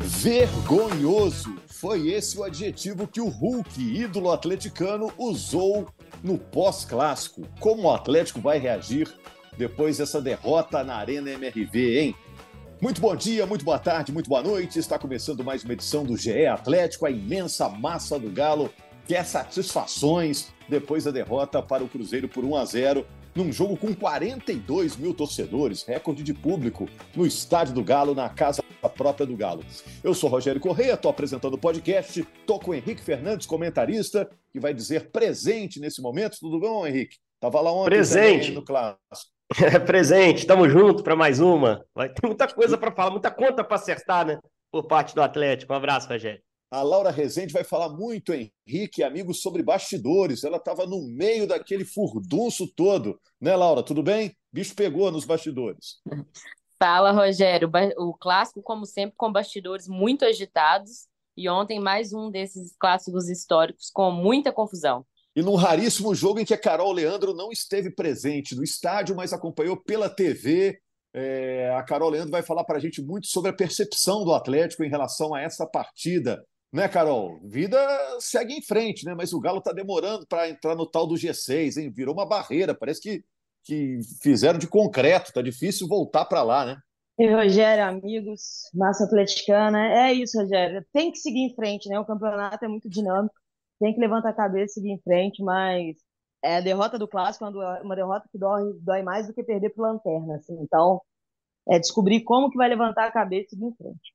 Vergonhoso. Foi esse o adjetivo que o Hulk, ídolo atleticano, usou no pós-clássico. Como o Atlético vai reagir depois dessa derrota na Arena MRV, hein? Muito bom dia, muito boa tarde, muito boa noite. Está começando mais uma edição do GE Atlético, a imensa massa do Galo quer satisfações depois da derrota para o Cruzeiro por 1 a 0 num jogo com 42 mil torcedores, recorde de público no estádio do Galo, na casa própria do Galo. Eu sou Rogério Correia, estou apresentando o podcast, estou com o Henrique Fernandes, comentarista, que vai dizer presente nesse momento. Tudo bom, Henrique? Tava lá ontem presente. no clássico. É, presente, estamos juntos para mais uma. Vai ter muita coisa para falar, muita conta para acertar, né? Por parte do Atlético. Um abraço, Rogério. A Laura Rezende vai falar muito, Henrique, amigos, sobre bastidores. Ela estava no meio daquele furdunço todo. Né, Laura? Tudo bem? Bicho pegou nos bastidores. Fala, Rogério. O clássico, como sempre, com bastidores muito agitados. E ontem, mais um desses clássicos históricos com muita confusão. E num raríssimo jogo em que a Carol Leandro não esteve presente no estádio, mas acompanhou pela TV. É, a Carol Leandro vai falar para a gente muito sobre a percepção do Atlético em relação a essa partida né, Carol? Vida segue em frente, né? Mas o Galo está demorando para entrar no tal do G6, hein? Virou uma barreira, parece que, que fizeram de concreto, tá difícil voltar para lá, né? E Rogério, amigos, massa atleticana, é isso, Rogério. Tem que seguir em frente, né? O campeonato é muito dinâmico, tem que levantar a cabeça e seguir em frente, mas é, a derrota do clássico é uma derrota que dói, dói mais do que perder por lanterna, assim. Então, é descobrir como que vai levantar a cabeça e seguir em frente.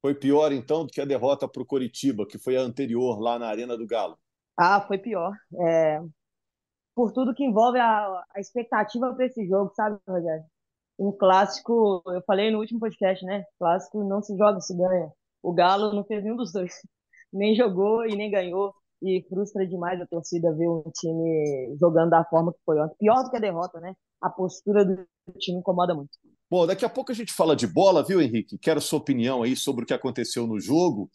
Foi pior, então, do que a derrota para o Coritiba, que foi a anterior lá na Arena do Galo? Ah, foi pior. É... Por tudo que envolve a, a expectativa para esse jogo, sabe, Rogério? Um clássico, eu falei no último podcast, né? Clássico não se joga, se ganha. O Galo não fez nenhum dos dois. Nem jogou e nem ganhou. E frustra demais a torcida ver um time jogando da forma que foi ontem. Pior do que a derrota, né? A postura do time incomoda muito. Bom, daqui a pouco a gente fala de bola, viu, Henrique? Quero sua opinião aí sobre o que aconteceu no jogo.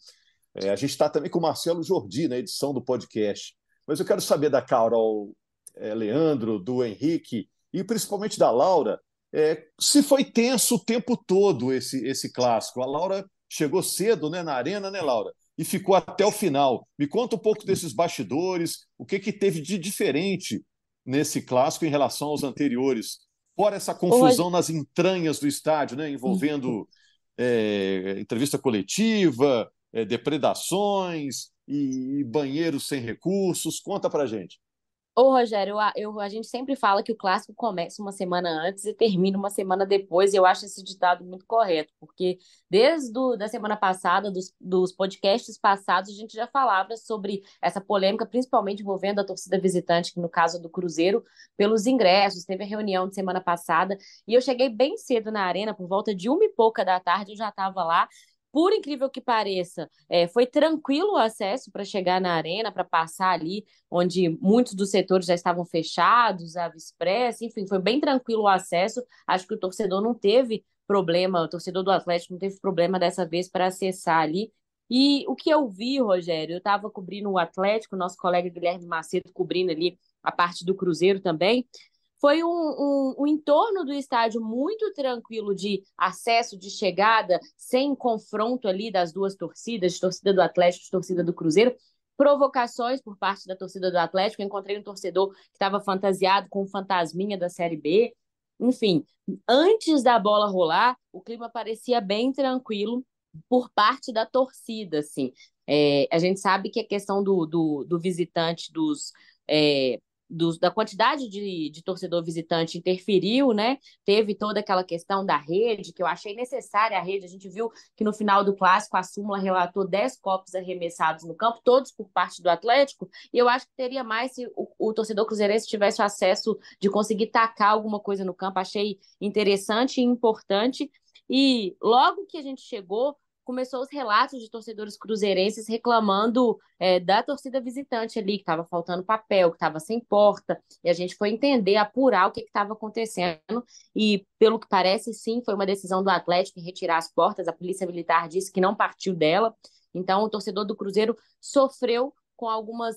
É, a gente está também com o Marcelo Jordi na edição do podcast. Mas eu quero saber da Carol é, Leandro, do Henrique e principalmente da Laura, é, se foi tenso o tempo todo esse, esse clássico. A Laura chegou cedo né, na arena, né, Laura? E ficou até o final. Me conta um pouco desses bastidores, o que, que teve de diferente nesse clássico em relação aos anteriores Fora essa confusão nas entranhas do estádio, né, envolvendo é, entrevista coletiva, é, depredações e banheiros sem recursos. Conta pra gente. Ô, Rogério, eu, a gente sempre fala que o clássico começa uma semana antes e termina uma semana depois, e eu acho esse ditado muito correto, porque desde a da semana passada, dos, dos podcasts passados, a gente já falava sobre essa polêmica, principalmente envolvendo a torcida visitante, que no caso do Cruzeiro, pelos ingressos. Teve a reunião de semana passada, e eu cheguei bem cedo na arena, por volta de uma e pouca da tarde, eu já estava lá, por incrível que pareça, é, foi tranquilo o acesso para chegar na arena, para passar ali, onde muitos dos setores já estavam fechados, a Express, enfim, foi bem tranquilo o acesso. Acho que o torcedor não teve problema, o torcedor do Atlético não teve problema dessa vez para acessar ali. E o que eu vi, Rogério, eu estava cobrindo o Atlético, nosso colega Guilherme Macedo cobrindo ali a parte do Cruzeiro também. Foi um, um, um, entorno do estádio muito tranquilo de acesso, de chegada, sem confronto ali das duas torcidas, de torcida do Atlético e torcida do Cruzeiro. Provocações por parte da torcida do Atlético. Eu encontrei um torcedor que estava fantasiado com um fantasminha da Série B. Enfim, antes da bola rolar, o clima parecia bem tranquilo por parte da torcida, assim. É, a gente sabe que a questão do, do, do visitante, dos é, do, da quantidade de, de torcedor visitante interferiu, né? Teve toda aquela questão da rede, que eu achei necessária a rede. A gente viu que no final do clássico a súmula relatou 10 copos arremessados no campo, todos por parte do Atlético, e eu acho que teria mais se o, o torcedor cruzeirense tivesse acesso de conseguir tacar alguma coisa no campo. Achei interessante e importante. E logo que a gente chegou, começou os relatos de torcedores cruzeirenses reclamando é, da torcida visitante ali, que estava faltando papel, que estava sem porta, e a gente foi entender, apurar o que estava acontecendo, e pelo que parece, sim, foi uma decisão do Atlético em retirar as portas, a Polícia Militar disse que não partiu dela, então o torcedor do Cruzeiro sofreu com algumas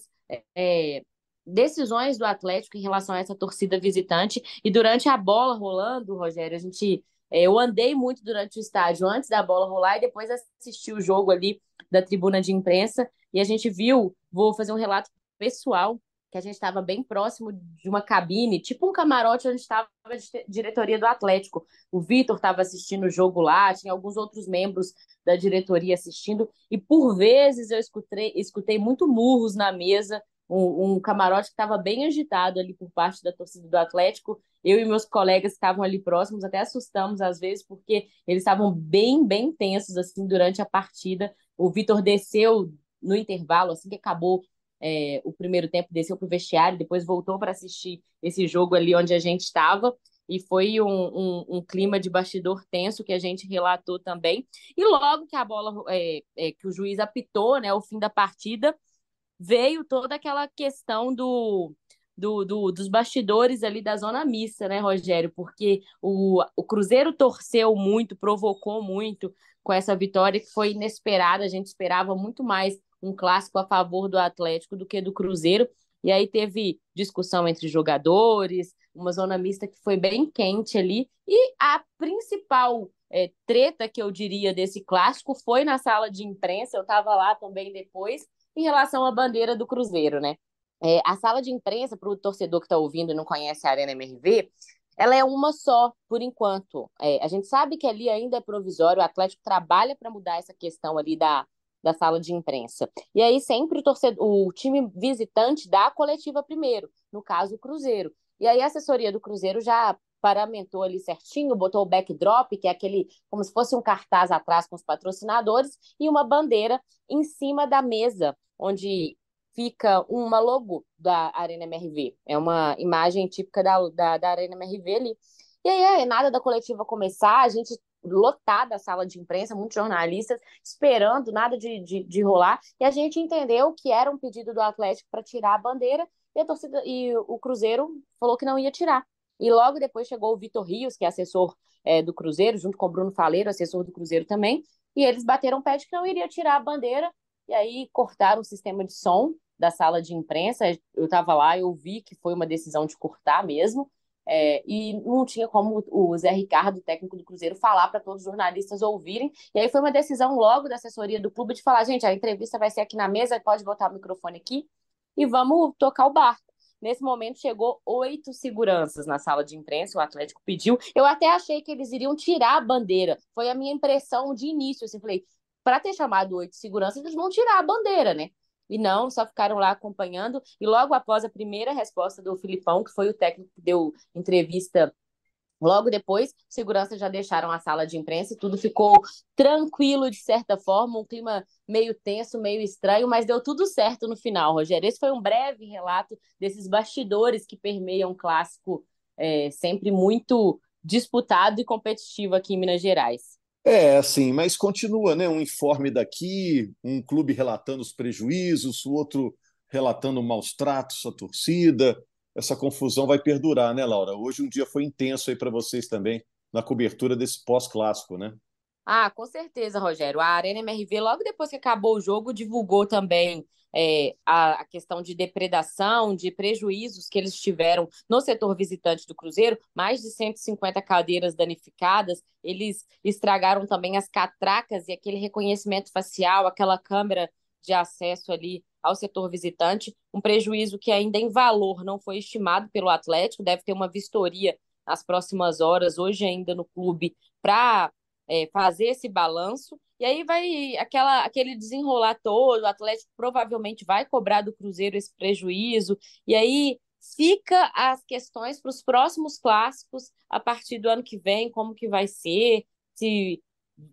é, decisões do Atlético em relação a essa torcida visitante, e durante a bola rolando, Rogério, a gente é, eu andei muito durante o estádio antes da bola rolar e depois assisti o jogo ali da tribuna de imprensa e a gente viu, vou fazer um relato pessoal, que a gente estava bem próximo de uma cabine, tipo um camarote onde estava a diretoria do Atlético. O Vitor estava assistindo o jogo lá, tinha alguns outros membros da diretoria assistindo, e por vezes eu escutei, escutei muito murros na mesa um, um camarote que estava bem agitado ali por parte da torcida do Atlético. Eu e meus colegas estavam ali próximos, até assustamos às vezes, porque eles estavam bem, bem tensos assim durante a partida. O Vitor desceu no intervalo, assim que acabou é, o primeiro tempo, desceu para o vestiário, depois voltou para assistir esse jogo ali onde a gente estava. E foi um, um, um, clima de bastidor tenso que a gente relatou também. E logo que a bola, é, é, que o juiz apitou, né, o fim da partida, veio toda aquela questão do, do, do, dos bastidores ali da zona mista, né, Rogério? Porque o, o Cruzeiro torceu muito, provocou muito com essa vitória que foi inesperada. A gente esperava muito mais um clássico a favor do Atlético do que do Cruzeiro. E aí teve discussão entre jogadores, uma zona mista que foi bem quente ali. E a principal é, treta que eu diria desse clássico foi na sala de imprensa. Eu estava lá também depois em relação à bandeira do Cruzeiro, né? É, a sala de imprensa, para o torcedor que está ouvindo e não conhece a Arena MRV, ela é uma só, por enquanto. É, a gente sabe que ali ainda é provisório, o Atlético trabalha para mudar essa questão ali da, da sala de imprensa. E aí sempre o, torcedor, o time visitante dá a coletiva primeiro, no caso o Cruzeiro. E aí a assessoria do Cruzeiro já paramentou ali certinho, botou o backdrop, que é aquele como se fosse um cartaz atrás com os patrocinadores, e uma bandeira em cima da mesa, onde fica uma logo da Arena MRV. É uma imagem típica da, da, da Arena MRV ali. E aí, é nada da coletiva começar, a gente lotada a sala de imprensa, muitos jornalistas esperando nada de, de, de rolar, e a gente entendeu que era um pedido do Atlético para tirar a bandeira, e a torcida e o Cruzeiro falou que não ia tirar. E logo depois chegou o Vitor Rios, que é assessor é, do Cruzeiro, junto com o Bruno Faleiro, assessor do Cruzeiro também, e eles bateram pé de que não iria tirar a bandeira, e aí cortaram o sistema de som da sala de imprensa. Eu estava lá, eu vi que foi uma decisão de cortar mesmo, é, e não tinha como o Zé Ricardo, técnico do Cruzeiro, falar para todos os jornalistas ouvirem. E aí foi uma decisão logo da assessoria do clube de falar: gente, a entrevista vai ser aqui na mesa, pode botar o microfone aqui e vamos tocar o barco. Nesse momento chegou oito seguranças na sala de imprensa, o Atlético pediu. Eu até achei que eles iriam tirar a bandeira. Foi a minha impressão de início. Assim, falei, para ter chamado oito seguranças, eles vão tirar a bandeira, né? E não, só ficaram lá acompanhando. E logo após a primeira resposta do Filipão, que foi o técnico que deu entrevista Logo depois, segurança já deixaram a sala de imprensa e tudo ficou tranquilo de certa forma, um clima meio tenso, meio estranho, mas deu tudo certo no final, Rogério. Esse foi um breve relato desses bastidores que permeiam um clássico é, sempre muito disputado e competitivo aqui em Minas Gerais. É, assim, mas continua, né? Um informe daqui, um clube relatando os prejuízos, o outro relatando maus tratos à torcida essa confusão vai perdurar, né, Laura? Hoje um dia foi intenso aí para vocês também na cobertura desse pós-clássico, né? Ah, com certeza, Rogério. A Arena MRV, logo depois que acabou o jogo, divulgou também é, a, a, questão de depredação, de prejuízos que eles tiveram no setor visitante do Cruzeiro, mais de 150 cadeiras danificadas. Eles estragaram também as catracas e aquele reconhecimento facial, aquela câmera de acesso ali ao setor visitante, um prejuízo que ainda em valor não foi estimado pelo Atlético, deve ter uma vistoria nas próximas horas, hoje ainda no clube, para é, fazer esse balanço. E aí vai aquela, aquele desenrolar todo, o Atlético provavelmente vai cobrar do Cruzeiro esse prejuízo, e aí fica as questões para os próximos clássicos a partir do ano que vem, como que vai ser, se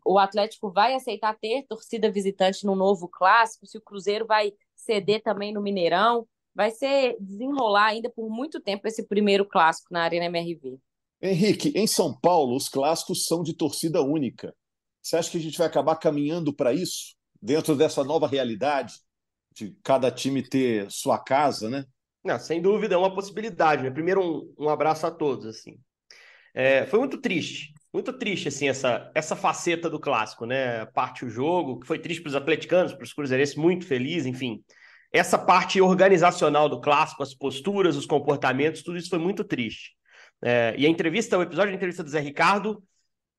o Atlético vai aceitar ter torcida visitante no novo clássico, se o Cruzeiro vai ceder também no Mineirão. Vai ser desenrolar ainda por muito tempo esse primeiro clássico na Arena MRV. Henrique, em São Paulo, os clássicos são de torcida única. Você acha que a gente vai acabar caminhando para isso, dentro dessa nova realidade de cada time ter sua casa, né? Não, sem dúvida, é uma possibilidade. Né? Primeiro, um, um abraço a todos. assim. É, foi muito triste, muito triste assim essa, essa faceta do clássico, né? Parte o jogo, que foi triste para os atleticanos, para os cruzeirenses, muito feliz, enfim. Essa parte organizacional do clássico, as posturas, os comportamentos, tudo isso foi muito triste. É, e a entrevista, o episódio da entrevista do Zé Ricardo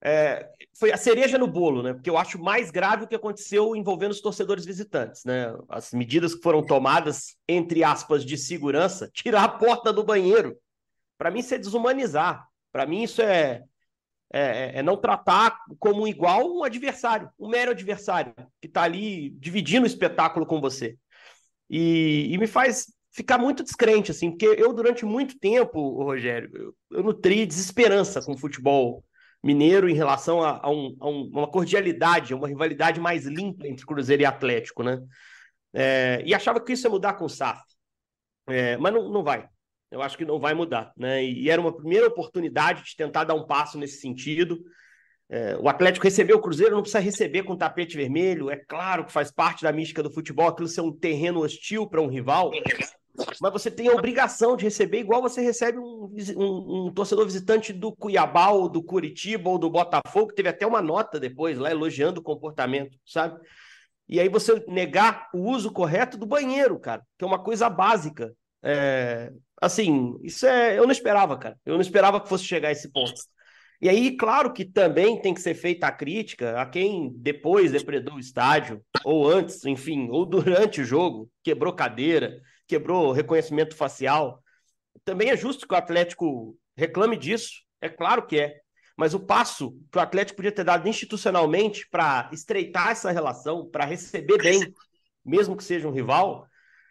é, foi a cereja no bolo, né? Porque eu acho mais grave o que aconteceu envolvendo os torcedores visitantes, né? As medidas que foram tomadas, entre aspas, de segurança, tirar a porta do banheiro. Para mim, isso é desumanizar. Para mim, isso é, é, é, não tratar como igual um adversário, um mero adversário, que está ali dividindo o espetáculo com você. E, e, me faz ficar muito descrente, assim, porque eu, durante muito tempo, Rogério, eu, eu nutri desesperança com o futebol Mineiro em relação a, a, um, a uma cordialidade, uma rivalidade mais limpa entre Cruzeiro e Atlético, né? É, e achava que isso ia mudar com o SAF. É, mas não, não vai. Eu acho que não vai mudar, né? E era uma primeira oportunidade de tentar dar um passo nesse sentido. É, o Atlético recebeu o Cruzeiro, não precisa receber com tapete vermelho. É claro que faz parte da mística do futebol aquilo ser um terreno hostil para um rival mas você tem a obrigação de receber igual você recebe um, um, um, torcedor visitante do Cuiabá ou do Curitiba ou do Botafogo, que teve até uma nota depois lá elogiando o comportamento, sabe? E aí você negar o uso correto do banheiro, cara, que é uma coisa básica. É, assim, isso é. Eu não esperava, cara. Eu não esperava que fosse chegar a esse ponto. E aí, claro que também tem que ser feita a crítica a quem depois depredou o estádio, ou antes, enfim, ou durante o jogo, quebrou cadeira, quebrou reconhecimento facial. Também é justo que o Atlético reclame disso, é claro que é. Mas o passo que o Atlético podia ter dado institucionalmente para estreitar essa relação, para receber bem, mesmo que seja um rival,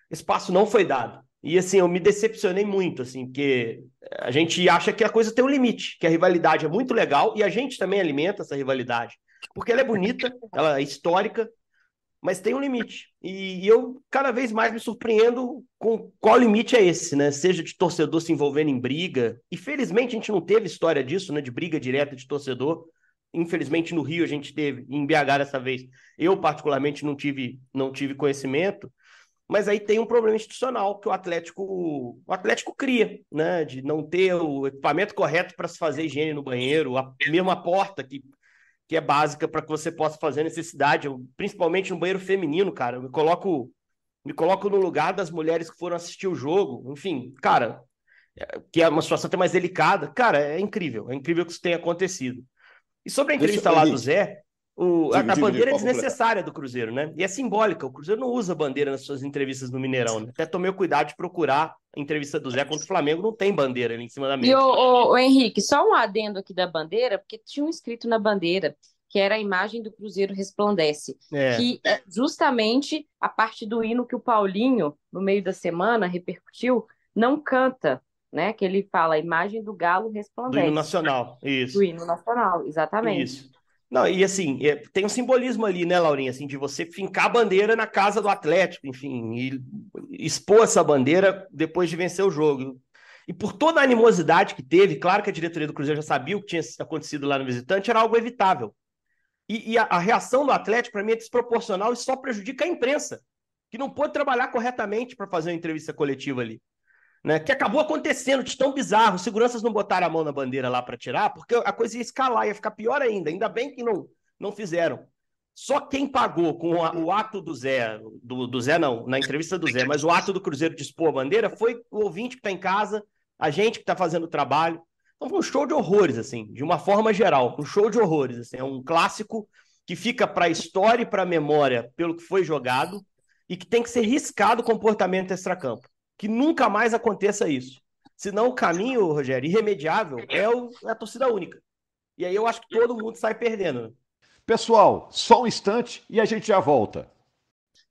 esse passo não foi dado. E assim, eu me decepcionei muito, assim, porque a gente acha que a coisa tem um limite, que a rivalidade é muito legal e a gente também alimenta essa rivalidade, porque ela é bonita, ela é histórica, mas tem um limite. E, e, eu cada vez mais me surpreendo com qual limite é esse, né? Seja de torcedor se envolvendo em briga. E felizmente a gente não teve história disso, né? De briga direta de torcedor. Infelizmente no Rio a gente teve, em BH dessa vez. Eu particularmente não tive, não tive conhecimento. Mas aí tem um problema institucional que o Atlético, o Atlético cria, né? De não ter o equipamento correto para se fazer higiene no banheiro, a mesma porta que que é básica para que você possa fazer necessidade, principalmente no banheiro feminino, cara. Eu me coloco, me coloco no lugar das mulheres que foram assistir o jogo, enfim, cara, é, que é uma situação até mais delicada. Cara, é incrível, é incrível que isso tenha acontecido. E sobre a entrevista lá do Zé, o, a, a, bandeira é desnecessária do Cruzeiro, né? E é simbólica. O Cruzeiro não usa bandeira nas suas entrevistas no Mineirão, né? Até tomei o cuidado de procurar a entrevista do Zé contra o Flamengo, não tem bandeira ali em cima da mesa. E o, o, o Henrique, só um adendo aqui da bandeira, porque tinha um escrito na bandeira que era a imagem do Cruzeiro resplandece, é. que é justamente a parte do hino que o Paulinho, no meio da semana, repercutiu, não canta, né? Que ele fala, a imagem do galo resplandece. Do hino nacional, isso. Do hino nacional, exatamente. Isso. Não, e assim, é, tem um simbolismo ali, né, Laurinha, assim, de você fincar a bandeira na casa do Atlético, enfim, e expor essa bandeira depois de vencer o jogo. E por toda a animosidade que teve, claro que a diretoria do Cruzeiro já sabia o que tinha acontecido lá no visitante, era algo evitável. E, e a, a, reação do Atlético, para mim, é desproporcional e só prejudica a imprensa, que não pôde trabalhar corretamente para fazer uma entrevista coletiva ali né? Que acabou acontecendo de tão bizarro. Os seguranças não botaram a mão na bandeira lá para tirar, porque a coisa ia escalar, ia ficar pior ainda. Ainda bem que não, não fizeram. Só quem pagou com a, o ato do Zé, do, do, Zé não, na entrevista do Zé, mas o ato do Cruzeiro de expor a bandeira foi o ouvinte que está em casa, a gente que está fazendo o trabalho. Então foi um show de horrores, assim, de uma forma geral, um show de horrores. Assim, é um clássico que fica para a história e para a memória pelo que foi jogado e que tem que ser riscado o comportamento extracampo que nunca mais aconteça isso. Senão o caminho, Rogério, irremediável, é, o, é a torcida única. E aí eu acho que todo mundo sai perdendo. Pessoal, só um instante e a gente já volta.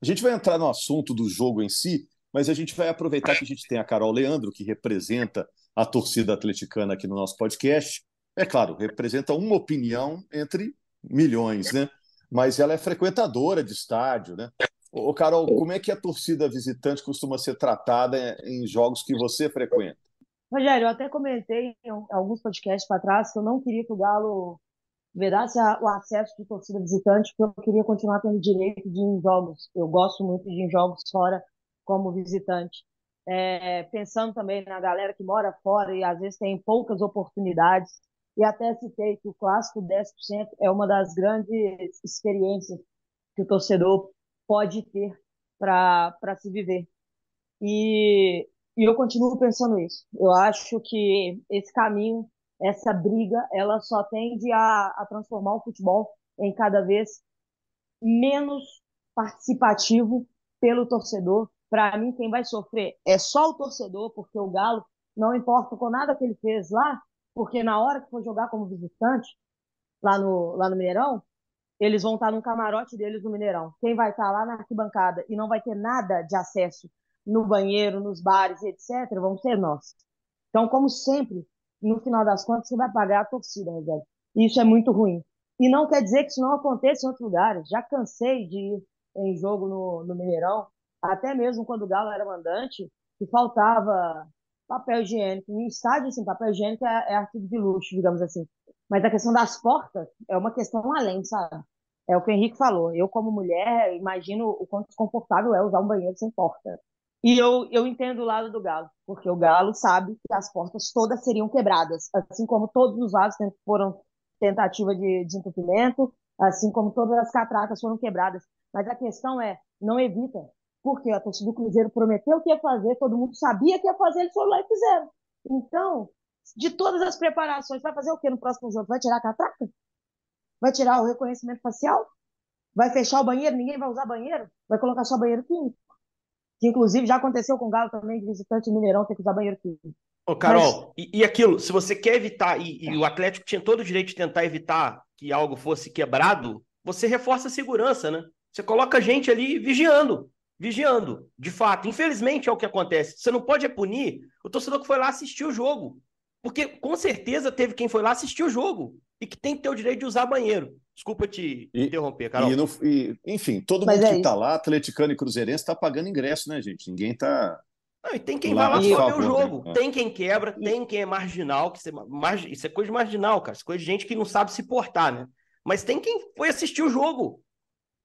A gente vai entrar no assunto do jogo em si, mas a gente vai aproveitar que a gente tem a Carol Leandro, que representa a torcida atleticana aqui no nosso podcast. É claro, representa uma opinião entre milhões, né? Mas ela é frequentadora de estádio, né? Ô, Carol, como é que a torcida visitante costuma ser tratada em jogos que você frequenta? Rogério, eu até comentei em alguns podcasts para trás que eu não queria que o Galo vedasse o acesso de torcida visitante, porque eu queria continuar tendo direito de ir em jogos. Eu gosto muito de ir em jogos fora como visitante. É, pensando também na galera que mora fora e às vezes tem poucas oportunidades. E até citei que o clássico 10% é uma das grandes experiências que o torcedor pode ter para se viver. E, e eu continuo pensando isso. Eu acho que esse caminho, essa briga, ela só tende a, a transformar o futebol em cada vez menos participativo pelo torcedor. Para mim, quem vai sofrer é só o torcedor, porque o Galo, não importa com nada que ele fez lá, porque na hora que for jogar como visitante, lá no, lá no Mineirão, eles vão estar no camarote deles no Mineirão. Quem vai estar lá na arquibancada e não vai ter nada de acesso no banheiro, nos bares, etc., vão ser nós. Então, como sempre, no final das contas, você vai pagar a torcida, Rogério. Isso é muito ruim. E não quer dizer que isso não aconteça em outros lugares. Já cansei de ir em jogo no, no Mineirão, até mesmo quando o Galo era mandante, que faltava papel higiênico. Em estádio, assim, papel higiênico é, é artigo de luxo, digamos assim. Mas a questão das portas é uma questão além, sabe? É o que o Henrique falou. Eu, como mulher, imagino o quanto desconfortável é usar um banheiro sem porta. E eu, eu entendo o lado do Galo, porque o Galo sabe que as portas todas seriam quebradas, assim como todos os lados foram tentativa de, de entupimento, assim como todas as catracas foram quebradas. Mas a questão é, não evita, porque a torcida do Cruzeiro prometeu que ia fazer, todo mundo sabia que ia fazer, eles foram lá e fizeram. Então, de todas as preparações, vai fazer o que no próximo jogo? Vai tirar a catraca? Vai tirar o reconhecimento facial? Vai fechar o banheiro? Ninguém vai usar banheiro? Vai colocar só banheiro químico? Que inclusive já aconteceu com o Galo também, de visitante Mineirão ter que usar banheiro químico. Ô, Carol, Mas... e, e, aquilo, se você quer evitar, e, e, o Atlético tinha todo o direito de tentar evitar que algo fosse quebrado, você reforça a segurança, né? Você coloca gente ali vigiando, vigiando, de fato. Infelizmente é o que acontece. Você não pode punir o torcedor que foi lá assistir o jogo. Porque com certeza teve quem foi lá assistir o jogo e que tem que ter o direito de usar banheiro. Desculpa te e, interromper, Carol. E, no, e, enfim, todo Mas mundo é que está lá, atleticano e cruzeirense, está pagando ingresso, né, gente? Ninguém está. Não, e tem quem lá vai lá só ver o jogo. Né? Tem quem quebra, tem quem é marginal, que isso, isso é coisa de marginal, cara. Isso é coisa de gente que não sabe se portar, né? Mas tem quem foi assistir o jogo.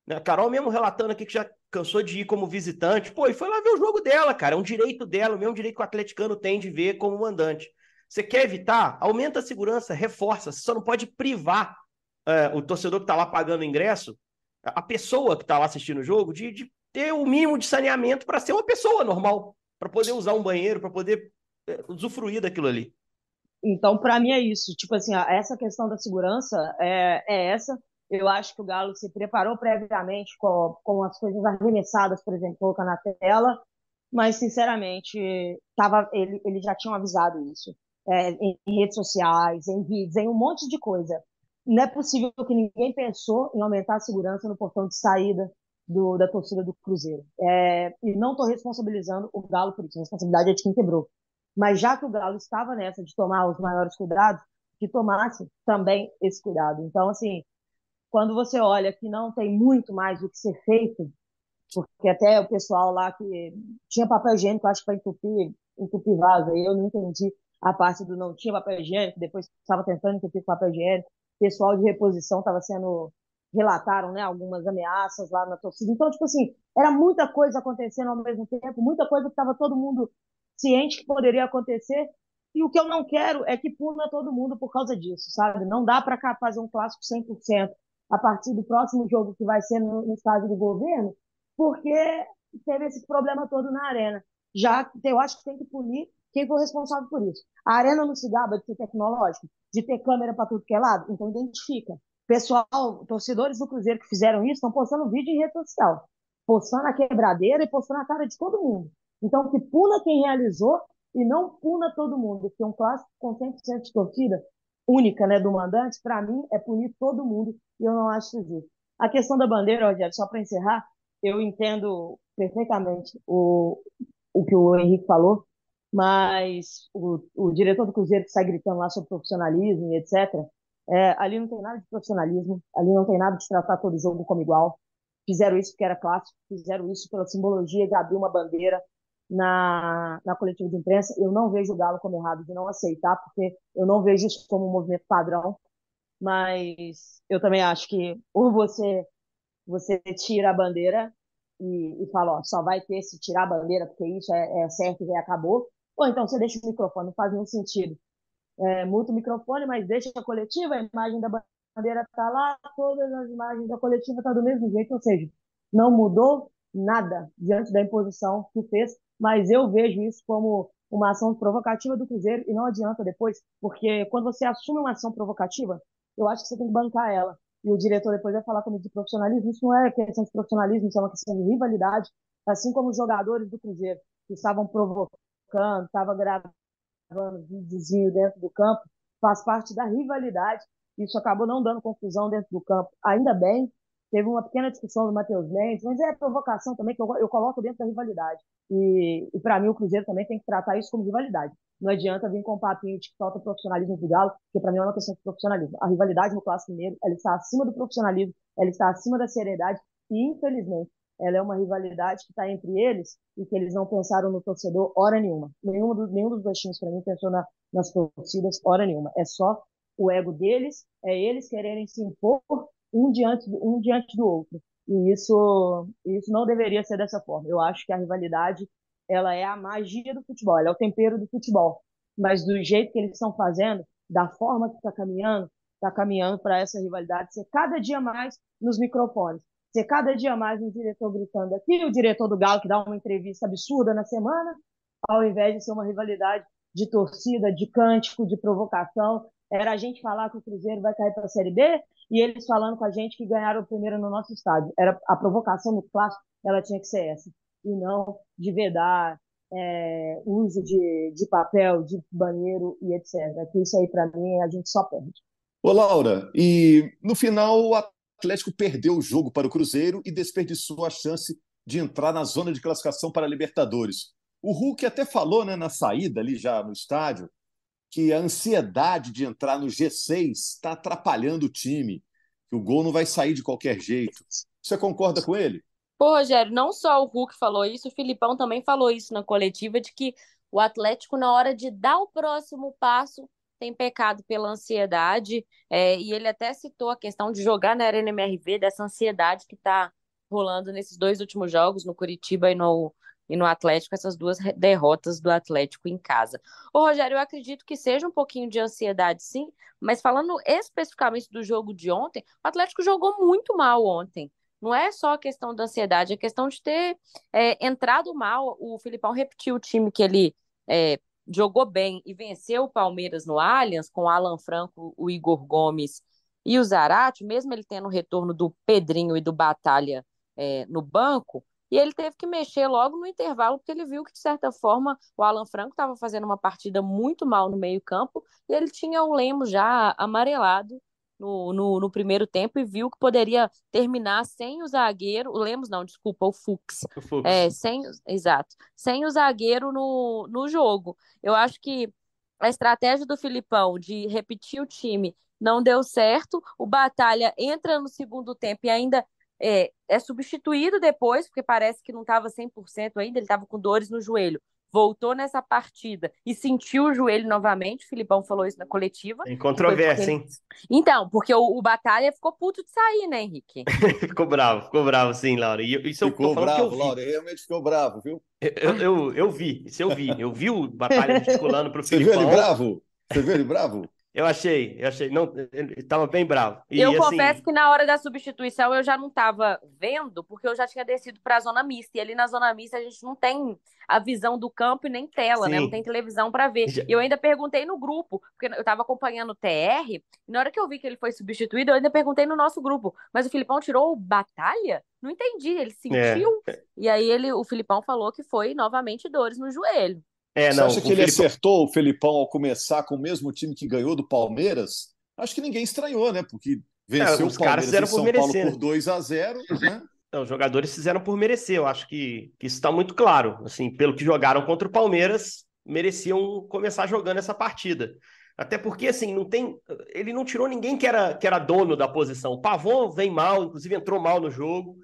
Né? A Carol mesmo relatando aqui que já cansou de ir como visitante. Pô, e foi lá ver o jogo dela, cara. É um direito dela, o mesmo direito que o atleticano tem de ver como mandante. Você quer evitar? Aumenta a segurança, reforça. Você só não pode privar é, o torcedor que está lá pagando ingresso, a pessoa que está lá assistindo o jogo, de, de ter o mínimo de saneamento para ser uma pessoa normal, para poder usar um banheiro, para poder é, usufruir daquilo ali. Então, para mim é isso. Tipo assim, essa questão da segurança é, é essa. Eu acho que o Galo se preparou previamente com, com as coisas arremessadas, por exemplo, colocar na tela, mas sinceramente, tava, ele, ele já tinham avisado isso. É, em redes sociais, em vídeos, em um monte de coisa não é possível que ninguém pensou em aumentar a segurança no portão de saída do, da torcida do Cruzeiro. É, e não estou responsabilizando o Galo por isso, a responsabilidade é de quem quebrou. Mas já que o Galo estava nessa de tomar os maiores cuidados, que tomasse também esse cuidado. Então, assim, quando você olha que não tem muito mais o que ser feito, porque até o pessoal lá que tinha papel higiênico, acho que para entupir, entupir vaso, eu não entendi a parte do não tinha papel higiênico, depois estava tentando entupir papel higiênico pessoal de reposição estava sendo relataram, né, algumas ameaças lá na torcida. Então, tipo assim, era muita coisa acontecendo ao mesmo tempo, muita coisa que estava todo mundo ciente que poderia acontecer. E o que eu não quero é que puna todo mundo por causa disso, sabe? Não dá para fazer um clássico 100% a partir do próximo jogo que vai ser no, no estádio do governo, porque teve esse problema todo na arena. Já eu acho que tem que punir quem foi responsável por isso. A arena não se gaba de ser tecnológica, de ter câmera para tudo que é lado, então identifica. Pessoal, torcedores do Cruzeiro que fizeram isso estão postando vídeo em rede social, postando a quebradeira e postando a cara de todo mundo. Então, que puna quem realizou e não puna todo mundo, porque um clássico com 100% de torcida única né, do mandante, para mim, é punir todo mundo e eu não acho justo. A questão da bandeira, Rogério, só para encerrar, eu entendo perfeitamente o, o que o Henrique falou, mas o, o diretor do Cruzeiro que sai gritando lá sobre profissionalismo e etc., é, ali não tem nada de profissionalismo, ali não tem nada de tratar todo jogo como igual. Fizeram isso porque era clássico, fizeram isso pela simbologia de abrir uma bandeira na, na coletiva de imprensa. Eu não vejo o Galo como errado de não aceitar, porque eu não vejo isso como um movimento padrão. mas eu também acho que ou você você tira a bandeira e, e fala, ó, só vai ter se tirar a bandeira, porque isso é, é certo e acabou, ou então você deixa o microfone, não faz nenhum sentido. É, muda o microfone, mas deixa a coletiva, a imagem da bandeira está lá, todas as imagens da coletiva estão tá do mesmo jeito, ou seja, não mudou nada diante da imposição que fez, mas eu vejo isso como uma ação provocativa do Cruzeiro e não adianta depois, porque quando você assume uma ação provocativa, eu acho que você tem que bancar ela. E o diretor depois vai falar comigo de profissionalismo. Isso não é questão de profissionalismo, isso é uma questão de rivalidade. Assim como os jogadores do Cruzeiro, que estavam provocando, estavam gravando videozinho dentro do campo, faz parte da rivalidade. Isso acabou não dando confusão dentro do campo. Ainda bem, teve uma pequena discussão do Matheus Mendes, mas é provocação também que eu, eu coloco dentro da rivalidade. E, e para mim o Cruzeiro também tem que tratar isso como rivalidade. Não adianta vir com um papinho de que falta profissionalismo do Galo, porque para mim é uma questão de profissionalismo. A rivalidade no Clássico Mineiro, ela está acima do profissionalismo, ela está acima da seriedade e, infelizmente, ela é uma rivalidade que está entre eles e que eles não pensaram no torcedor hora nenhuma. Nenhum, do, nenhum dos dois times, para mim, pensou na, nas torcidas hora nenhuma. É só o ego deles, é eles quererem se impor um diante, um diante do outro. E isso, isso não deveria ser dessa forma. Eu acho que a rivalidade ela é a magia do futebol, ela é o tempero do futebol. Mas do jeito que eles estão fazendo, da forma que está caminhando, está caminhando para essa rivalidade ser cada dia mais nos microfones, ser cada dia mais um diretor gritando aqui, o diretor do Galo que dá uma entrevista absurda na semana, ao invés de ser uma rivalidade de torcida, de cântico, de provocação. Era a gente falar que o Cruzeiro vai cair para a Série B e eles falando com a gente que ganharam o primeiro no nosso estádio. Era a provocação no clássico, ela tinha que ser essa e não de vedar é, uso de, de papel, de banheiro e etc. Que isso aí, para mim, a gente só perde. Ô, Laura, e no final o Atlético perdeu o jogo para o Cruzeiro e desperdiçou a chance de entrar na zona de classificação para a Libertadores. O Hulk até falou né, na saída ali já no estádio que a ansiedade de entrar no G6 está atrapalhando o time, que o gol não vai sair de qualquer jeito. Você concorda com ele? Pô, Rogério, não só o Hulk falou isso, o Filipão também falou isso na coletiva, de que o Atlético, na hora de dar o próximo passo, tem pecado pela ansiedade, é, e ele até citou a questão de jogar na Arena MRV, dessa ansiedade que está rolando nesses dois últimos jogos, no Curitiba e no, e no Atlético, essas duas derrotas do Atlético em casa. Ô, Rogério, eu acredito que seja um pouquinho de ansiedade, sim, mas falando especificamente do jogo de ontem, o Atlético jogou muito mal ontem não é só a questão da ansiedade, é questão de ter é, entrado mal. O Filipão repetiu o time que ele é, jogou bem e venceu o Palmeiras no Allianz, com o Alan Franco, o Igor Gomes e o Zarate, mesmo ele tendo o retorno do Pedrinho e do Batalha é, no banco, e ele teve que mexer logo no intervalo, porque ele viu que, de certa forma, o Alan Franco estava fazendo uma partida muito mal no meio-campo e ele tinha o Lemos já amarelado no, no, no, primeiro tempo e viu que poderia terminar sem o zagueiro, o Lemos não, desculpa, o Fux. O Fux. É, sem, exato, sem o zagueiro no, no jogo. Eu acho que a estratégia do Filipão de repetir o time não deu certo, o Batalha entra no segundo tempo e ainda é, é substituído depois, porque parece que não estava 100% ainda, ele estava com dores no joelho voltou nessa partida e sentiu o joelho novamente. O Filipão falou isso na coletiva. Em controvérsia, hein? Então, porque o, o, Batalha ficou puto de sair, né, Henrique? ficou bravo, ficou bravo, sim, Laura. E isso ficou eu bravo, Laura, realmente ficou bravo, viu? Eu, eu, eu, eu, vi, isso eu vi. Eu vi o Batalha gesticulando pro Você Filipão. Você viu ele bravo? Você viu ele bravo? Eu achei, eu achei. Não, ele estava bem bravo. E, eu assim... confesso que na hora da substituição eu já não estava vendo, porque eu já tinha descido para a zona mista. E ali na zona mista a gente não tem a visão do campo e nem tela, Sim. né? Não tem televisão para ver. Já... E eu ainda perguntei no grupo, porque eu estava acompanhando o TR, e na hora que eu vi que ele foi substituído, eu ainda perguntei no nosso grupo. Mas o Filipão tirou o Batalha? Não entendi. Ele sentiu. É. E aí ele, o Filipão falou que foi novamente dores no joelho. É, Você acha que ele acertou o Felipão ao começar com o mesmo time que ganhou do Palmeiras? Acho que ninguém estranhou, né? Porque venceu é, os o Palmeiras caras São merecer, Paulo por 2 a 0 né? Não, os jogadores fizeram por merecer. Eu acho que, que isso está muito claro. Assim, pelo que jogaram contra o Palmeiras, mereciam começar jogando essa partida. Até porque, assim, não tem. Ele não tirou ninguém que era, que era dono da posição. O Pavon vem mal, inclusive entrou mal no jogo.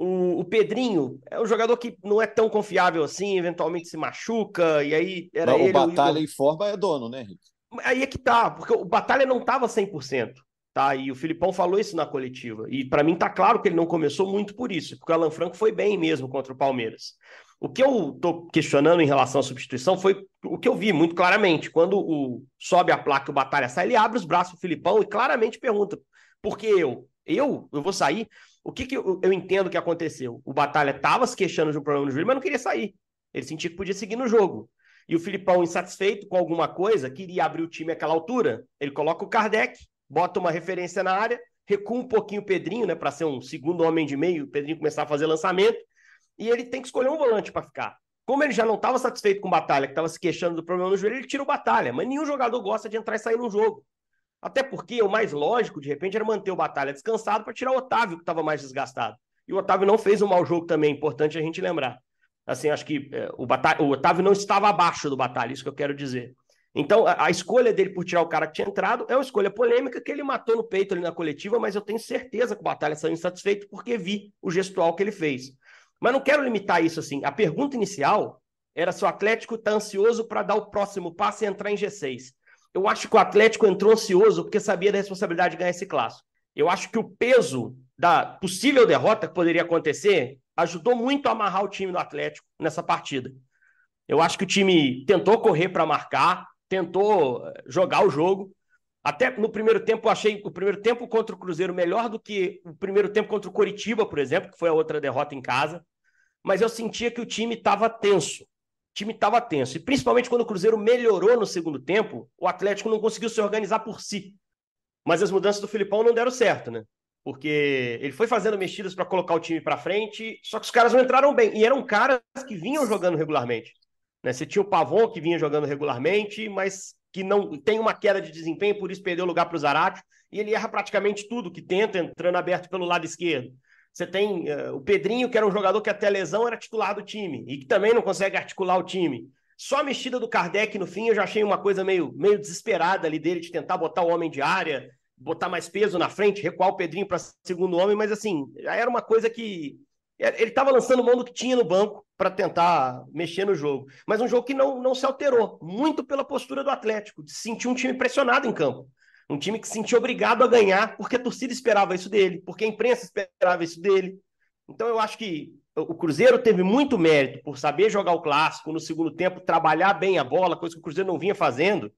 O, o, Pedrinho é um jogador que não é tão confiável assim, eventualmente se machuca, e aí era ele. O Batalha o Igor... em forma é dono, né, Henrique? Aí é que tá, porque o Batalha não estava 100%. tá? E o Filipão falou isso na coletiva. E para mim tá claro que ele não começou muito por isso, porque o Alan Franco foi bem mesmo contra o Palmeiras. O que eu tô questionando em relação à substituição foi o que eu vi muito claramente. Quando o sobe a placa e o Batalha sai, ele abre os braços do Filipão e claramente pergunta: por que eu? Eu? Eu vou sair? O que, que eu, eu entendo que aconteceu? O Batalha estava se queixando de um problema no joelho, mas não queria sair. Ele sentia que podia seguir no jogo. E o Filipão, insatisfeito com alguma coisa, queria abrir o time àquela altura. Ele coloca o Kardec, bota uma referência na área, recua um pouquinho o Pedrinho, né, para ser um segundo homem de meio, o Pedrinho começar a fazer lançamento, e ele tem que escolher um volante para ficar. Como ele já não estava satisfeito com o Batalha, que estava se queixando do problema no joelho, ele tira o Batalha. Mas nenhum jogador gosta de entrar e sair num jogo. Até porque o mais lógico, de repente, era manter o Batalha descansado para tirar o Otávio, que estava mais desgastado. E o Otávio não fez um mau jogo também, importante a gente lembrar. Assim, acho que é, o, Batalha, o Otávio não estava abaixo do Batalha, isso que eu quero dizer. Então, a, a, escolha dele por tirar o cara que tinha entrado é uma escolha polêmica que ele matou no peito ali na coletiva, mas eu tenho certeza que o Batalha saiu insatisfeito porque vi o gestual que ele fez. Mas não quero limitar isso assim. A pergunta inicial era se o Atlético está ansioso para dar o próximo passo e entrar em G6. Eu acho que o Atlético entrou ansioso porque sabia da responsabilidade de ganhar esse clássico. Eu acho que o peso da possível derrota que poderia acontecer ajudou muito a amarrar o time do Atlético nessa partida. Eu acho que o time tentou correr para marcar, tentou eh, jogar o jogo. Até no primeiro tempo, eu achei o primeiro tempo contra o Cruzeiro melhor do que o primeiro tempo contra o Coritiba, por exemplo, que foi a outra derrota em casa. Mas eu sentia que o time estava tenso time estava tenso. E principalmente quando o Cruzeiro melhorou no segundo tempo, o Atlético não conseguiu se organizar por si. Mas as mudanças do Filipão não deram certo, né? Porque ele foi fazendo mexidas para colocar o time para frente, só que os caras não entraram bem. E eram caras que vinham jogando regularmente. Né? Você tinha o Pavon que vinha jogando regularmente, mas que não tem uma queda de desempenho, por isso perdeu lugar para o Zarate. E ele erra praticamente tudo que tenta, entrando aberto pelo lado esquerdo. Você tem uh, o Pedrinho, que era um jogador que até lesão era titular do time e que também não consegue articular o time. Só a mexida do Kardec no fim eu já achei uma coisa meio, meio desesperada ali dele de tentar botar o homem de área, botar mais peso na frente, recuar o Pedrinho para segundo homem, mas assim, já era uma coisa que é, ele estava lançando mão do que tinha no banco para tentar mexer no jogo. Mas um jogo que não, não se alterou, muito pela postura do Atlético, de sentir um time pressionado em campo. Um time que se sentia obrigado a ganhar porque a torcida esperava isso dele, porque a imprensa esperava isso dele. Então eu acho que o Cruzeiro teve muito mérito por saber jogar o clássico no segundo tempo, trabalhar bem a bola, coisa que o Cruzeiro não vinha fazendo,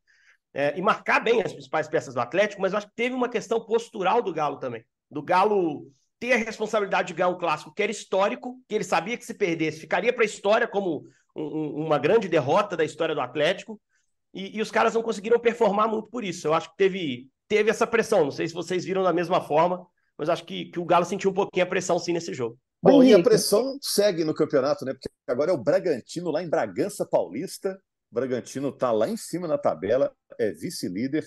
é, e marcar bem as principais peças do Atlético, mas eu acho que teve uma questão postural do Galo também. Do Galo ter a responsabilidade de ganhar um clássico que era histórico, que ele sabia que se perdesse ficaria para a história como um, uma grande derrota da história do Atlético, e, e, os caras não conseguiram performar muito por isso. Eu acho que teve, teve essa pressão. Não sei se vocês viram da mesma forma, mas acho que, que o Galo sentiu um pouquinho a pressão sim nesse jogo. Bom, e a pressão segue no campeonato, né? Porque agora é o Bragantino lá em Bragança Paulista. O Bragantino está lá em cima na tabela, é vice-líder.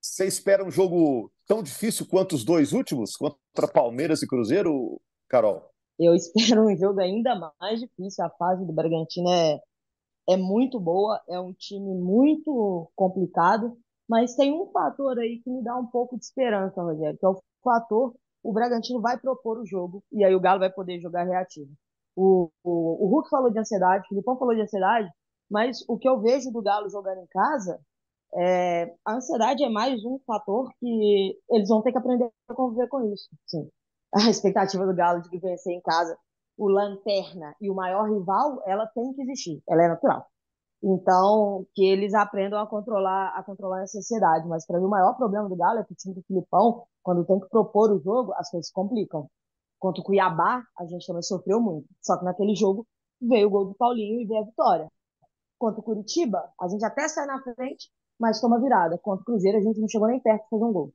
Você espera um jogo tão difícil quanto os dois últimos, contra Palmeiras e Cruzeiro, Carol? Eu espero um jogo ainda mais difícil. A fase do Bragantino é, é muito boa, é um time muito complicado, mas tem um fator aí que me dá um pouco de esperança, Rogério, que é o fator o Bragantino vai propor o jogo e aí o Galo vai poder jogar reativo. O, o, o Hulk falou de ansiedade, o Filipão falou de ansiedade, mas o que eu vejo do Galo jogando em casa, é, a ansiedade é mais um fator que eles vão ter que aprender a conviver com isso. Sim. A expectativa do Galo de vencer em casa o lanterna e o maior rival, ela tem que existir, ela é natural. Então, que eles aprendam a controlar a controlar essa ansiedade. Mas para mim, o maior problema do Galo é que o time do Filipão, quando tem que propor o jogo, as coisas complicam. Contra o Cuiabá, a gente também sofreu muito. Só que naquele jogo veio o gol do Paulinho e veio a vitória. Contra o Curitiba, a gente até sai na frente, mas toma virada. Contra o Cruzeiro, a gente não chegou nem perto de fazer um gol.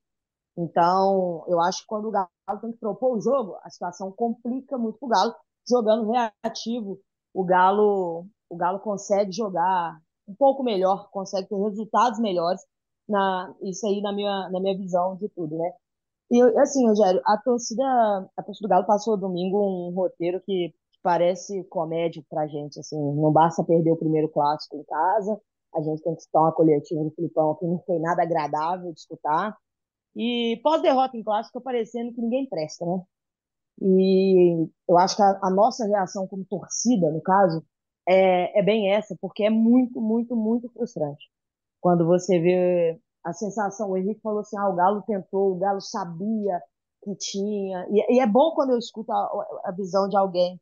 Então, eu acho que quando o Galo tem que propor o jogo, a situação complica muito pro Galo jogando reativo, o Galo, o Galo consegue jogar um pouco melhor, consegue ter resultados melhores. Na, isso aí na minha, na minha visão de tudo, né? E assim, Rogério, a torcida, a torcida do Galo passou domingo um roteiro que, parece comédia pra gente, assim, não basta perder o primeiro clássico em casa, a gente tem que escutar uma coletiva do Filipão que não foi nada agradável de escutar. E pós-derrota em clássico, parecendo que ninguém presta, né? E eu acho que a, a nossa reação como torcida, no caso, é, é bem essa, porque é muito, muito, muito frustrante. Quando você vê a sensação, o Henrique falou assim, ah, o Galo tentou, o Galo sabia que tinha, e, e é bom quando eu escuto a, a visão de alguém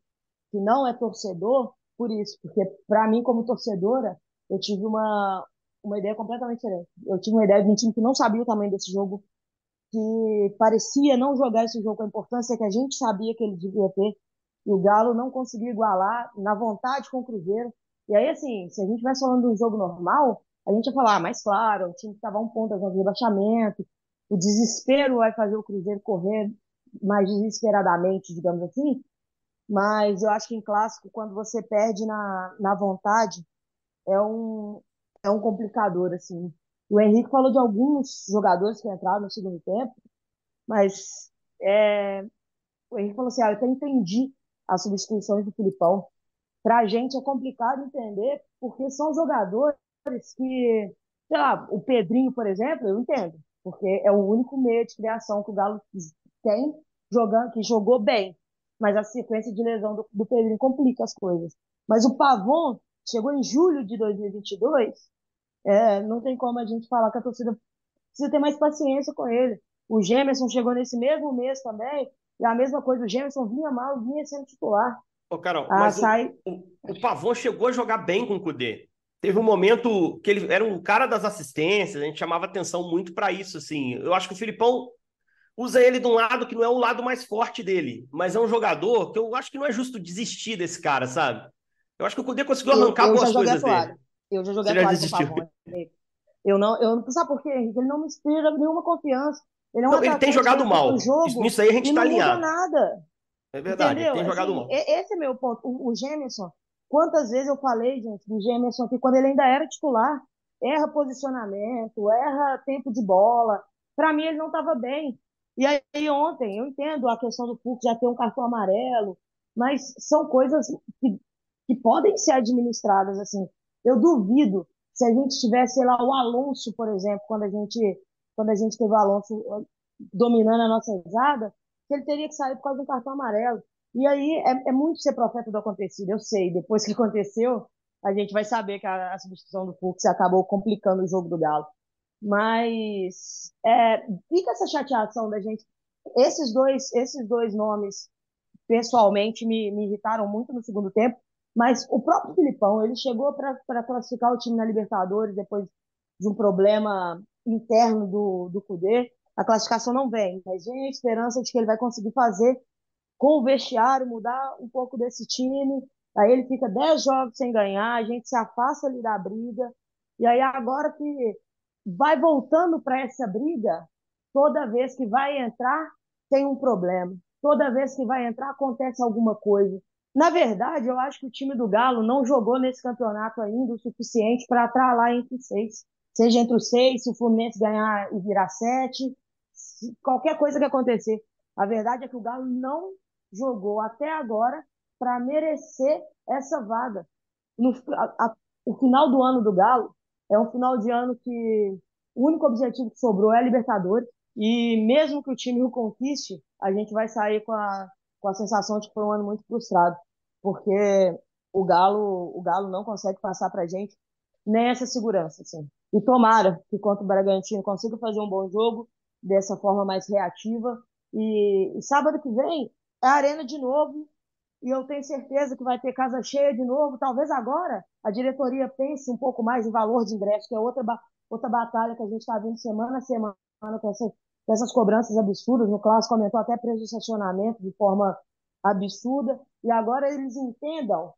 que não é torcedor, por isso, porque para mim, como torcedora, eu tive uma, uma ideia completamente diferente. Eu tive uma ideia de um time que não sabia o tamanho desse jogo, que parecia não jogar esse jogo com a importância que a gente sabia que ele devia ter, e o Galo não conseguiu igualar na vontade com o Cruzeiro. E aí, assim, se a gente estivesse falando de um jogo normal, a gente ia falar, ah, mais claro, o time estava um ponto de rebaixamento, o desespero vai fazer o Cruzeiro correr mais desesperadamente, digamos assim. Mas eu acho que em clássico, quando você perde na, na vontade, é um, é um complicador, assim. O Henrique falou de alguns jogadores que entraram no segundo tempo, mas é, o Henrique falou assim: ah, eu até entendi as substituições do Filipão. Para a gente é complicado entender, porque são jogadores que, sei lá, o Pedrinho, por exemplo, eu entendo, porque é o único meio de criação que o Galo tem, jogando, que jogou bem. Mas a sequência de lesão do, do Pedrinho complica as coisas. Mas o Pavon chegou em julho de 2022, é, não tem como a gente falar que a torcida precisa ter mais paciência com ele. O Gemerson chegou nesse mesmo mês também, e a mesma coisa, o Gemerson vinha mal, vinha sendo titular. Ô, Carol, ah, mas sai... o, o, o Pavon chegou a jogar bem com o Cudê. Teve um momento que ele era um cara das assistências, a gente chamava atenção muito para isso, assim. Eu acho que o Filipão usa ele de um lado que não é o lado mais forte dele, mas é um jogador que eu acho que não é justo desistir desse cara, sabe? Eu acho que o Cudê conseguiu arrancar eu, eu boas coisas dele. Eu já joguei Você já desistiu. Eu não, eu, sabe por quê, Henrique? Ele não me inspira nenhuma confiança. Ele, é um não, ele tem jogado mal. Jogo, Nisso aí a gente está alinhado. Nada. É verdade, Entendeu? ele tem jogado assim, mal. Esse é meu ponto. O, o Gemerson, quantas vezes eu falei, gente, do Gemerson aqui, quando ele ainda era titular, erra posicionamento, erra tempo de bola. Para mim, ele não estava bem. E aí, ontem, eu entendo a questão do Fux já ter um cartão amarelo, mas são coisas que, que podem ser administradas assim. Eu duvido se a gente tivesse, sei lá, o Alonso, por exemplo, quando a gente, quando a gente teve o Alonso eh, dominando a nossa usada, ele teria que sair por causa do cartão amarelo. E aí é, é, muito ser profeta do acontecido, eu sei. Depois que aconteceu, a gente vai saber que a, a substituição do Fux acabou complicando o jogo do Galo. Mas é, fica essa chateação da gente. Esses dois, esses dois nomes, pessoalmente, me, me irritaram muito no segundo tempo. Mas o próprio Filipão, ele chegou para classificar o time na Libertadores depois de um problema interno do, do Cudê. A classificação não vem, mas vem a esperança de que ele vai conseguir fazer com o vestiário, mudar um pouco desse time. Aí ele fica 10 jogos sem ganhar, a gente se afasta ali da briga. E aí agora que vai voltando para essa briga, toda vez que vai entrar, tem um problema. Toda vez que vai entrar, acontece alguma coisa. Na verdade, eu acho que o time do Galo não jogou nesse campeonato ainda o suficiente para estar lá entre seis. Seja entre os seis, se o Fluminense ganhar e virar sete, qualquer coisa que acontecer. A verdade é que o Galo não jogou até agora para merecer essa vaga. No, a, a, o final do ano do Galo é um final de ano que o único objetivo que sobrou é a Libertadores. E mesmo que o time o conquiste, a gente vai sair com a, com a sensação de que foi um ano muito frustrado, porque o Galo, o Galo não consegue passar para a gente nem essa segurança. Assim. E tomara que contra o Bragantino consiga fazer um bom jogo dessa forma mais reativa. E, e sábado que vem é a Arena de novo, e eu tenho certeza que vai ter casa cheia de novo. Talvez agora a diretoria pense um pouco mais em valor de ingresso, que é outra, outra batalha que a gente está vendo semana a semana com essa dessas cobranças absurdas. No clássico aumentou até preço de estacionamento de forma absurda. E agora eles entendam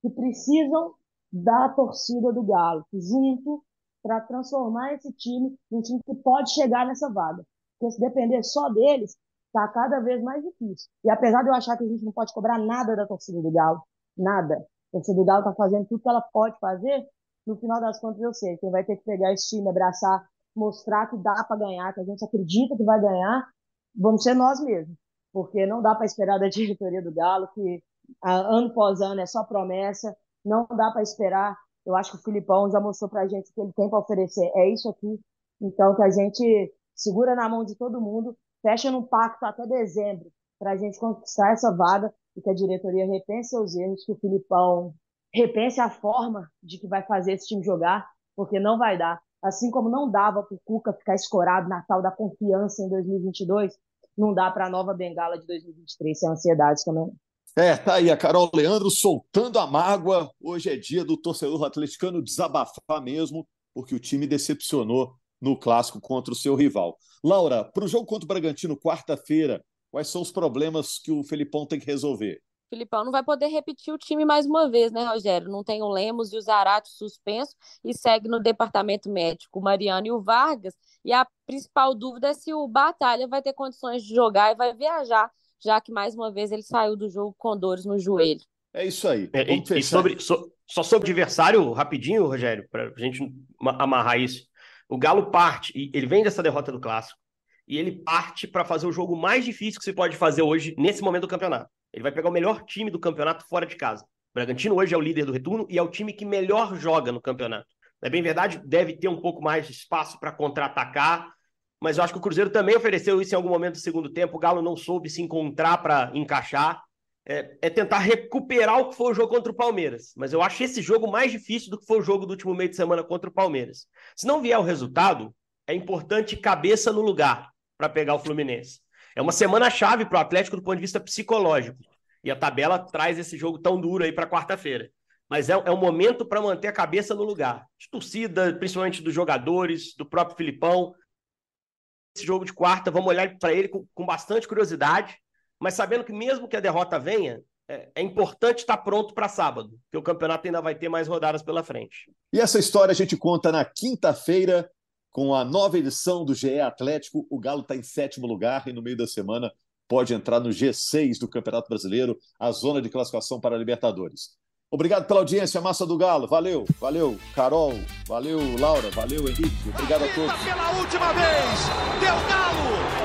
que precisam da torcida do Galo junto para transformar esse time em um time que pode chegar nessa vaga. Porque se depender só deles, está cada vez mais difícil. E apesar de eu achar que a gente não pode cobrar nada da torcida do Galo, nada. A torcida do Galo está fazendo tudo que ela pode fazer, no final das contas eu sei. Quem vai ter que pegar esse time, abraçar mostrar que dá para ganhar, que a gente acredita que vai ganhar, vamos ser nós mesmos. Porque não dá para esperar da diretoria do Galo, que ano após ano é só promessa, não dá para esperar. Eu acho que o Filipão já mostrou para a gente o que ele tem para oferecer. É isso aqui. Então, que a gente segura na mão de todo mundo, fecha num pacto até dezembro, para a gente conquistar essa vaga e que a diretoria repense seus erros, que o Filipão repense a forma de que vai fazer esse time jogar, porque não vai dar Assim como não dava para o Cuca ficar escorado na tal da confiança em 2022, não dá para a nova bengala de 2023 sem ansiedade também. É, tá aí a Carol Leandro soltando a mágoa. Hoje é dia do torcedor atleticano desabafar mesmo, porque o time decepcionou no clássico contra o seu rival. Laura, para o jogo contra o Bragantino, quarta-feira, quais são os problemas que o Felipão tem que resolver? Filipão não vai poder repetir o time mais uma vez, né, Rogério? Não tem o Lemos e o Zarate suspenso e segue no departamento médico o Mariano e o Vargas. E a principal dúvida é se o Batalha vai ter condições de jogar e vai viajar, já que mais uma vez ele saiu do jogo com dores no joelho. É isso aí. É, e, e sobre, so, só sobre o adversário, rapidinho, Rogério, para a gente amarrar isso. O Galo parte, e ele vem dessa derrota do Clássico, e ele parte para fazer o jogo mais difícil que se pode fazer hoje, nesse momento do campeonato ele vai pegar o melhor time do campeonato fora de casa. O Bragantino hoje é o líder do retorno e é o time que melhor joga no campeonato. É bem verdade, deve ter um pouco mais de espaço para contra-atacar, mas eu acho que o Cruzeiro também ofereceu isso em algum momento do segundo tempo. O Galo não soube se encontrar para encaixar. É, é, tentar recuperar o que foi o jogo contra o Palmeiras. Mas eu acho esse jogo mais difícil do que foi o jogo do último meio de semana contra o Palmeiras. Se não vier o resultado, é importante cabeça no lugar para pegar o Fluminense. É uma semana chave para o Atlético do ponto de vista psicológico. E a tabela traz esse jogo tão duro aí para quarta-feira. Mas é, é um momento para manter a cabeça no lugar. De torcida, principalmente dos jogadores, do próprio Filipão. Esse jogo de quarta, vamos olhar para ele com, com, bastante curiosidade, mas sabendo que mesmo que a derrota venha, é, é importante estar pronto para sábado, porque o campeonato ainda vai ter mais rodadas pela frente. E essa história a gente conta na quinta-feira com a nova edição do GE Atlético, o Galo está em sétimo lugar e no meio da semana pode entrar no G6 do Campeonato Brasileiro, a zona de classificação para a Libertadores. Obrigado pela audiência, Massa do Galo. Valeu, valeu, Carol, valeu, Laura, valeu, Henrique. Obrigado a todos. Pela última vez, deu Galo!